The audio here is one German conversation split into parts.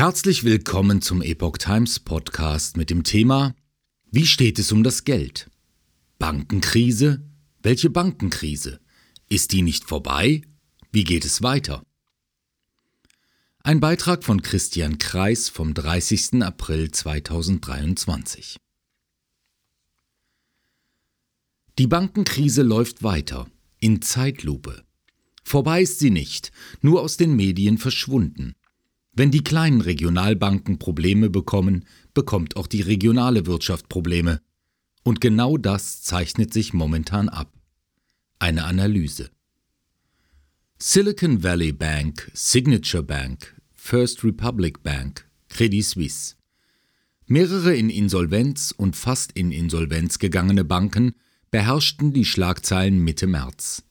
Herzlich willkommen zum Epoch Times Podcast mit dem Thema Wie steht es um das Geld? Bankenkrise? Welche Bankenkrise? Ist die nicht vorbei? Wie geht es weiter? Ein Beitrag von Christian Kreis vom 30. April 2023. Die Bankenkrise läuft weiter, in Zeitlupe. Vorbei ist sie nicht, nur aus den Medien verschwunden. Wenn die kleinen Regionalbanken Probleme bekommen, bekommt auch die regionale Wirtschaft Probleme. Und genau das zeichnet sich momentan ab. Eine Analyse. Silicon Valley Bank, Signature Bank, First Republic Bank, Credit Suisse. Mehrere in Insolvenz und fast in Insolvenz gegangene Banken beherrschten die Schlagzeilen Mitte März.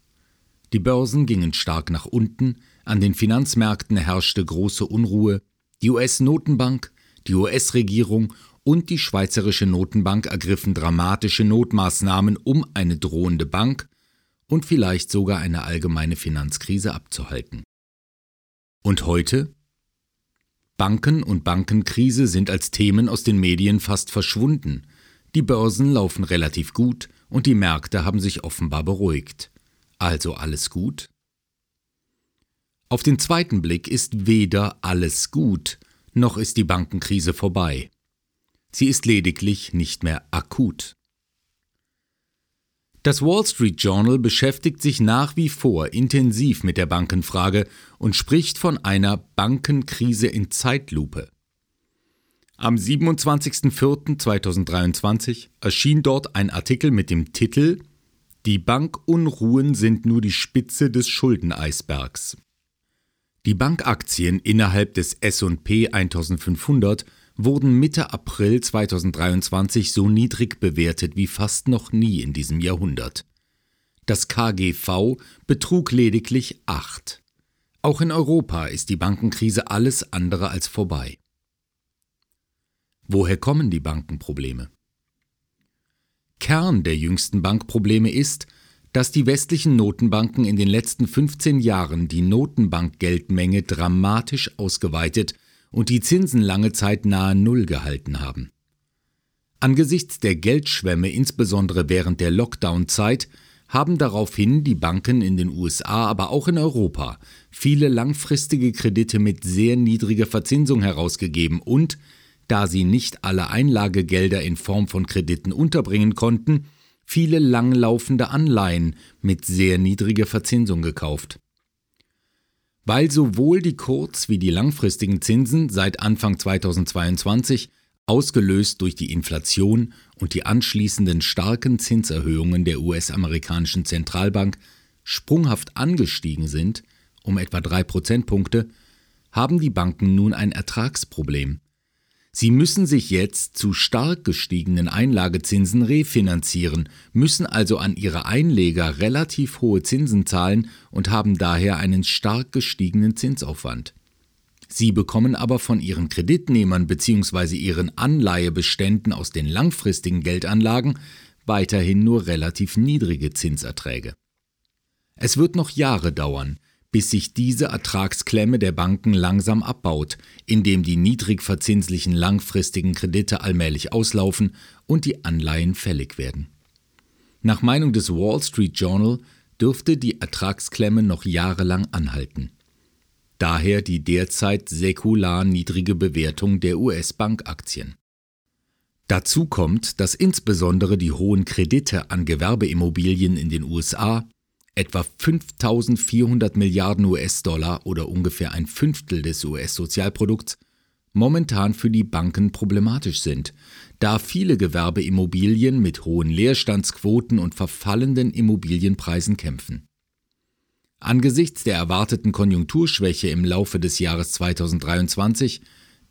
Die Börsen gingen stark nach unten, an den Finanzmärkten herrschte große Unruhe, die US-Notenbank, die US-Regierung und die Schweizerische Notenbank ergriffen dramatische Notmaßnahmen, um eine drohende Bank und vielleicht sogar eine allgemeine Finanzkrise abzuhalten. Und heute? Banken und Bankenkrise sind als Themen aus den Medien fast verschwunden. Die Börsen laufen relativ gut und die Märkte haben sich offenbar beruhigt. Also alles gut? Auf den zweiten Blick ist weder alles gut, noch ist die Bankenkrise vorbei. Sie ist lediglich nicht mehr akut. Das Wall Street Journal beschäftigt sich nach wie vor intensiv mit der Bankenfrage und spricht von einer Bankenkrise in Zeitlupe. Am 27.04.2023 erschien dort ein Artikel mit dem Titel Die Bankunruhen sind nur die Spitze des Schuldeneisbergs. Die Bankaktien innerhalb des SP 1500 wurden Mitte April 2023 so niedrig bewertet wie fast noch nie in diesem Jahrhundert. Das KGV betrug lediglich 8. Auch in Europa ist die Bankenkrise alles andere als vorbei. Woher kommen die Bankenprobleme? Kern der jüngsten Bankprobleme ist, dass die westlichen Notenbanken in den letzten 15 Jahren die Notenbankgeldmenge dramatisch ausgeweitet und die Zinsen lange Zeit nahe Null gehalten haben. Angesichts der Geldschwemme, insbesondere während der Lockdown-Zeit, haben daraufhin die Banken in den USA, aber auch in Europa viele langfristige Kredite mit sehr niedriger Verzinsung herausgegeben und, da sie nicht alle Einlagegelder in Form von Krediten unterbringen konnten, viele langlaufende Anleihen mit sehr niedriger Verzinsung gekauft. Weil sowohl die kurz- wie die langfristigen Zinsen seit Anfang 2022, ausgelöst durch die Inflation und die anschließenden starken Zinserhöhungen der US-amerikanischen Zentralbank, sprunghaft angestiegen sind, um etwa drei Prozentpunkte, haben die Banken nun ein Ertragsproblem. Sie müssen sich jetzt zu stark gestiegenen Einlagezinsen refinanzieren, müssen also an ihre Einleger relativ hohe Zinsen zahlen und haben daher einen stark gestiegenen Zinsaufwand. Sie bekommen aber von ihren Kreditnehmern bzw. ihren Anleihebeständen aus den langfristigen Geldanlagen weiterhin nur relativ niedrige Zinserträge. Es wird noch Jahre dauern, bis sich diese Ertragsklemme der Banken langsam abbaut, indem die niedrig verzinslichen langfristigen Kredite allmählich auslaufen und die Anleihen fällig werden. Nach Meinung des Wall Street Journal dürfte die Ertragsklemme noch jahrelang anhalten. Daher die derzeit säkular niedrige Bewertung der US-Bankaktien. Dazu kommt, dass insbesondere die hohen Kredite an Gewerbeimmobilien in den USA etwa 5400 Milliarden US-Dollar oder ungefähr ein Fünftel des US-Sozialprodukts, momentan für die Banken problematisch sind, da viele Gewerbeimmobilien mit hohen Leerstandsquoten und verfallenden Immobilienpreisen kämpfen. Angesichts der erwarteten Konjunkturschwäche im Laufe des Jahres 2023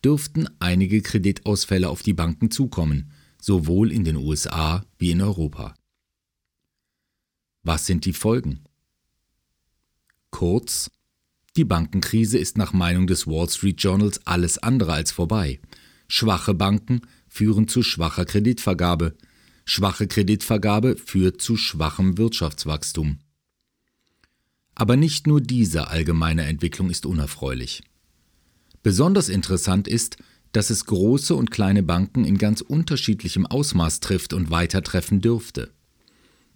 dürften einige Kreditausfälle auf die Banken zukommen, sowohl in den USA wie in Europa. Was sind die Folgen? Kurz, die Bankenkrise ist nach Meinung des Wall Street Journals alles andere als vorbei. Schwache Banken führen zu schwacher Kreditvergabe. Schwache Kreditvergabe führt zu schwachem Wirtschaftswachstum. Aber nicht nur diese allgemeine Entwicklung ist unerfreulich. Besonders interessant ist, dass es große und kleine Banken in ganz unterschiedlichem Ausmaß trifft und weiter treffen dürfte.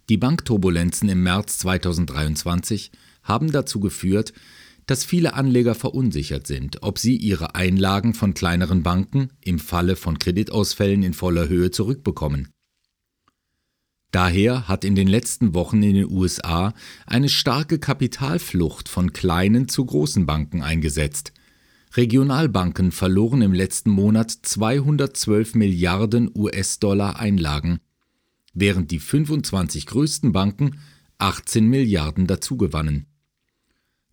Die Bankturbulenzen im März 2023 haben dazu geführt, dass viele Anleger verunsichert sind, ob sie ihre Einlagen von kleineren Banken im Falle von Kreditausfällen in voller Höhe zurückbekommen. Daher hat in den letzten Wochen in den USA eine starke Kapitalflucht von kleinen zu großen Banken eingesetzt. Regionalbanken verloren im letzten Monat 212 Milliarden US-Dollar Einlagen, während die 25 größten Banken 18 Milliarden dazugewannen.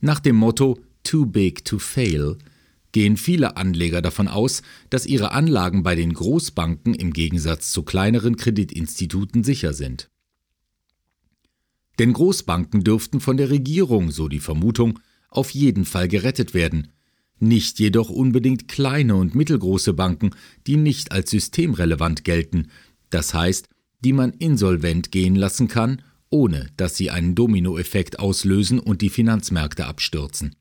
Nach dem Motto Too Big to Fail gehen viele Anleger davon aus, dass ihre Anlagen bei den Großbanken im Gegensatz zu kleineren Kreditinstituten sicher sind. Denn Großbanken dürften von der Regierung, so die Vermutung, auf jeden Fall gerettet werden, nicht jedoch unbedingt kleine und mittelgroße Banken, die nicht als systemrelevant gelten, das heißt, die man insolvent gehen lassen kann ohne dass sie einen Dominoeffekt auslösen und die Finanzmärkte abstürzen.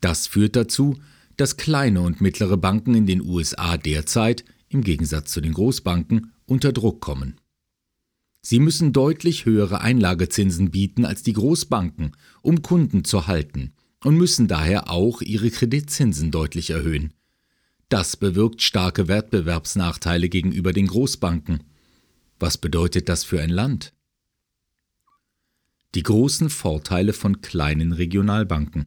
Das führt dazu, dass kleine und mittlere Banken in den USA derzeit, im Gegensatz zu den Großbanken, unter Druck kommen. Sie müssen deutlich höhere Einlagezinsen bieten als die Großbanken, um Kunden zu halten, und müssen daher auch ihre Kreditzinsen deutlich erhöhen. Das bewirkt starke Wettbewerbsnachteile gegenüber den Großbanken. Was bedeutet das für ein Land? Die großen Vorteile von kleinen Regionalbanken.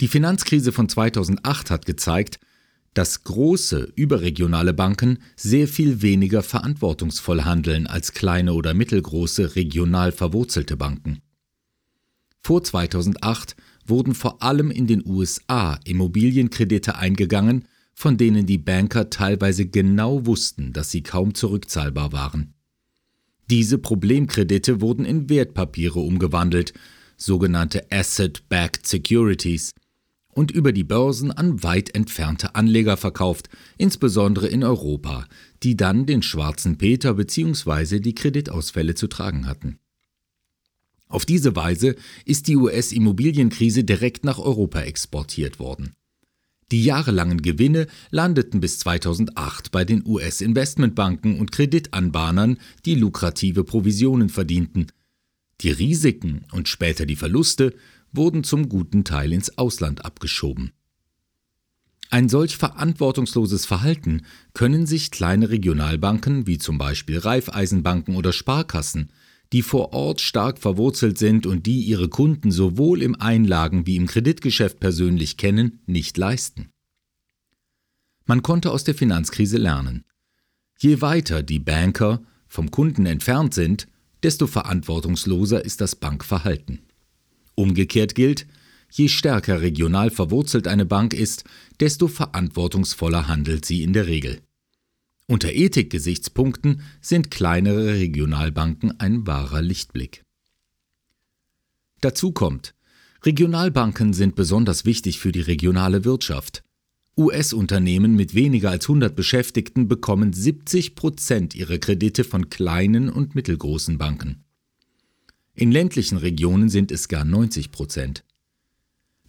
Die Finanzkrise von 2008 hat gezeigt, dass große überregionale Banken sehr viel weniger verantwortungsvoll handeln als kleine oder mittelgroße regional verwurzelte Banken. Vor 2008 wurden vor allem in den USA Immobilienkredite eingegangen, von denen die Banker teilweise genau wussten, dass sie kaum zurückzahlbar waren. Diese Problemkredite wurden in Wertpapiere umgewandelt, sogenannte Asset-Backed Securities, und über die Börsen an weit entfernte Anleger verkauft, insbesondere in Europa, die dann den schwarzen Peter bzw. die Kreditausfälle zu tragen hatten. Auf diese Weise ist die US-Immobilienkrise direkt nach Europa exportiert worden. Die jahrelangen Gewinne landeten bis 2008 bei den US-Investmentbanken und Kreditanbahnern, die lukrative Provisionen verdienten. Die Risiken und später die Verluste wurden zum guten Teil ins Ausland abgeschoben. Ein solch verantwortungsloses Verhalten können sich kleine Regionalbanken wie zum Beispiel Raiffeisenbanken oder Sparkassen die vor Ort stark verwurzelt sind und die ihre Kunden sowohl im Einlagen- wie im Kreditgeschäft persönlich kennen, nicht leisten. Man konnte aus der Finanzkrise lernen. Je weiter die Banker vom Kunden entfernt sind, desto verantwortungsloser ist das Bankverhalten. Umgekehrt gilt, je stärker regional verwurzelt eine Bank ist, desto verantwortungsvoller handelt sie in der Regel. Unter Ethikgesichtspunkten sind kleinere Regionalbanken ein wahrer Lichtblick. Dazu kommt, Regionalbanken sind besonders wichtig für die regionale Wirtschaft. US-Unternehmen mit weniger als 100 Beschäftigten bekommen 70 Prozent ihrer Kredite von kleinen und mittelgroßen Banken. In ländlichen Regionen sind es gar 90 Prozent.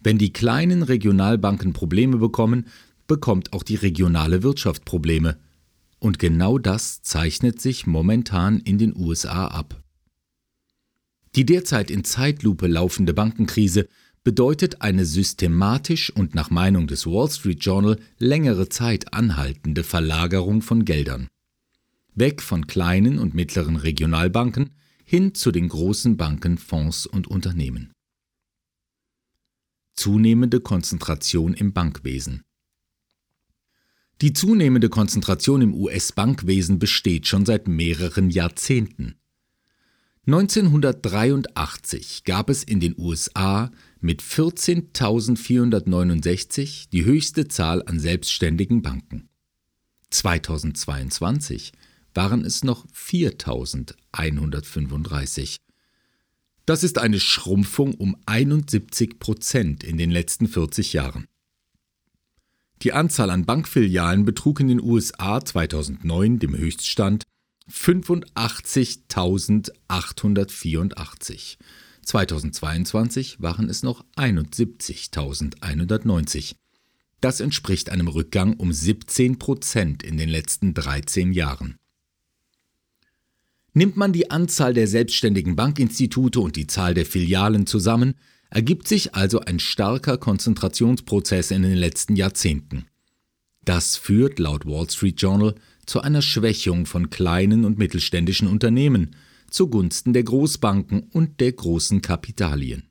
Wenn die kleinen Regionalbanken Probleme bekommen, bekommt auch die regionale Wirtschaft Probleme – und genau das zeichnet sich momentan in den USA ab. Die derzeit in Zeitlupe laufende Bankenkrise bedeutet eine systematisch und nach Meinung des Wall Street Journal längere Zeit anhaltende Verlagerung von Geldern. Weg von kleinen und mittleren Regionalbanken hin zu den großen Banken, Fonds und Unternehmen. Zunehmende Konzentration im Bankwesen. Die zunehmende Konzentration im US-Bankwesen besteht schon seit mehreren Jahrzehnten. 1983 gab es in den USA mit 14.469 die höchste Zahl an selbstständigen Banken. 2022 waren es noch 4.135. Das ist eine Schrumpfung um 71 Prozent in den letzten 40 Jahren. Die Anzahl an Bankfilialen betrug in den USA 2009, dem Höchststand, 85.884. 2022 waren es noch 71.190. Das entspricht einem Rückgang um 17 Prozent in den letzten 13 Jahren. Nimmt man die Anzahl der selbstständigen Bankinstitute und die Zahl der Filialen zusammen, ergibt sich also ein starker Konzentrationsprozess in den letzten Jahrzehnten. Das führt laut Wall Street Journal zu einer Schwächung von kleinen und mittelständischen Unternehmen zugunsten der Großbanken und der großen Kapitalien.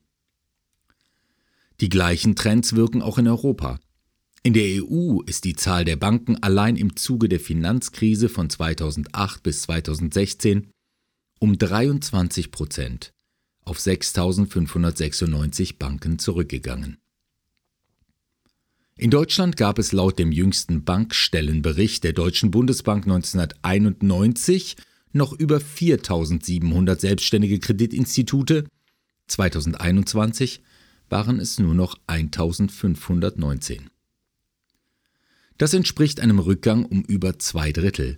Die gleichen Trends wirken auch in Europa. In der EU ist die Zahl der Banken allein im Zuge der Finanzkrise von 2008 bis 2016 um 23 Prozent auf 6.596 Banken zurückgegangen. In Deutschland gab es laut dem jüngsten Bankstellenbericht der Deutschen Bundesbank 1991 noch über 4.700 selbstständige Kreditinstitute, 2021 waren es nur noch 1.519. Das entspricht einem Rückgang um über zwei Drittel.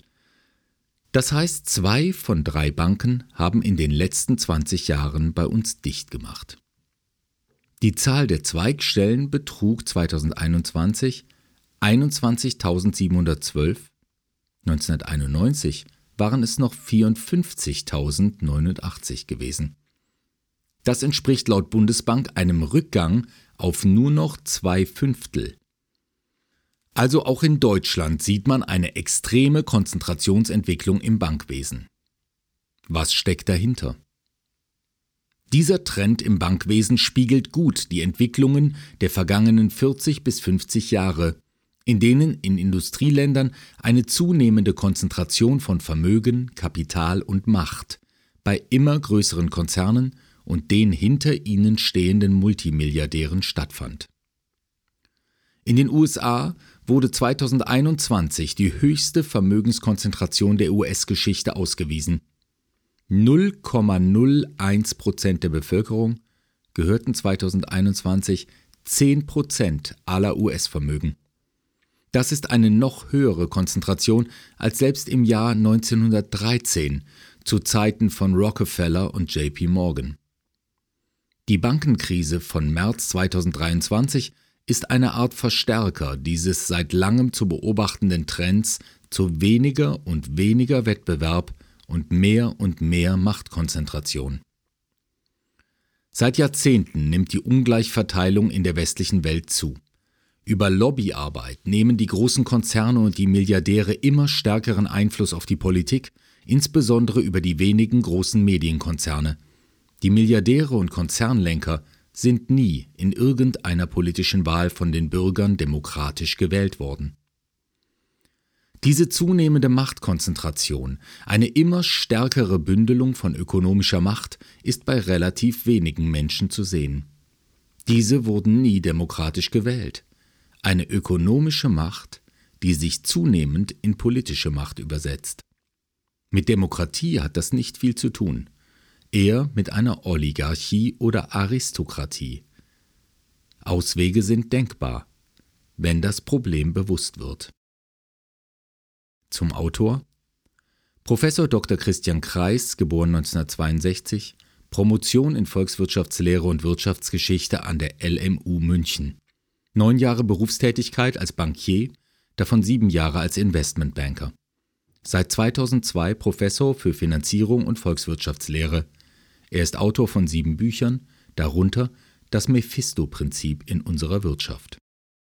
Das heißt, zwei von drei Banken haben in den letzten 20 Jahren bei uns dicht gemacht. Die Zahl der Zweigstellen betrug 2021 21.712, 1991 waren es noch 54.089 gewesen. Das entspricht laut Bundesbank einem Rückgang auf nur noch zwei Fünftel. Also auch in Deutschland sieht man eine extreme Konzentrationsentwicklung im Bankwesen. Was steckt dahinter? Dieser Trend im Bankwesen spiegelt gut die Entwicklungen der vergangenen 40 bis 50 Jahre, in denen in Industrieländern eine zunehmende Konzentration von Vermögen, Kapital und Macht bei immer größeren Konzernen und den hinter ihnen stehenden Multimilliardären stattfand. In den USA wurde 2021 die höchste Vermögenskonzentration der US-Geschichte ausgewiesen – 0,01 Prozent der Bevölkerung gehörten 2021 10 Prozent aller US-Vermögen. Das ist eine noch höhere Konzentration als selbst im Jahr 1913 zu Zeiten von Rockefeller und JP Morgan. Die Bankenkrise von März 2023 ist eine Art Verstärker dieses seit langem zu beobachtenden Trends zu weniger und weniger Wettbewerb und mehr und mehr Machtkonzentration. Seit Jahrzehnten nimmt die Ungleichverteilung in der westlichen Welt zu. Über Lobbyarbeit nehmen die großen Konzerne und die Milliardäre immer stärkeren Einfluss auf die Politik, insbesondere über die wenigen großen Medienkonzerne. Die Milliardäre und Konzernlenker sind nie in irgendeiner politischen Wahl von den Bürgern demokratisch gewählt worden. Diese zunehmende Machtkonzentration, eine immer stärkere Bündelung von ökonomischer Macht, ist bei relativ wenigen Menschen zu sehen. Diese wurden nie demokratisch gewählt. Eine ökonomische Macht, die sich zunehmend in politische Macht übersetzt. Mit Demokratie hat das nicht viel zu tun, eher mit einer Oligarchie oder Aristokratie. Auswege sind denkbar, wenn das Problem bewusst wird. Zum Autor Professor Dr. Christian Kreis, geboren 1962, Promotion in Volkswirtschaftslehre und Wirtschaftsgeschichte an der LMU München. Neun Jahre Berufstätigkeit als Bankier, davon sieben Jahre als Investmentbanker. Seit 2002 Professor für Finanzierung und Volkswirtschaftslehre. Er ist Autor von sieben Büchern, darunter Das Mephisto-Prinzip in unserer Wirtschaft.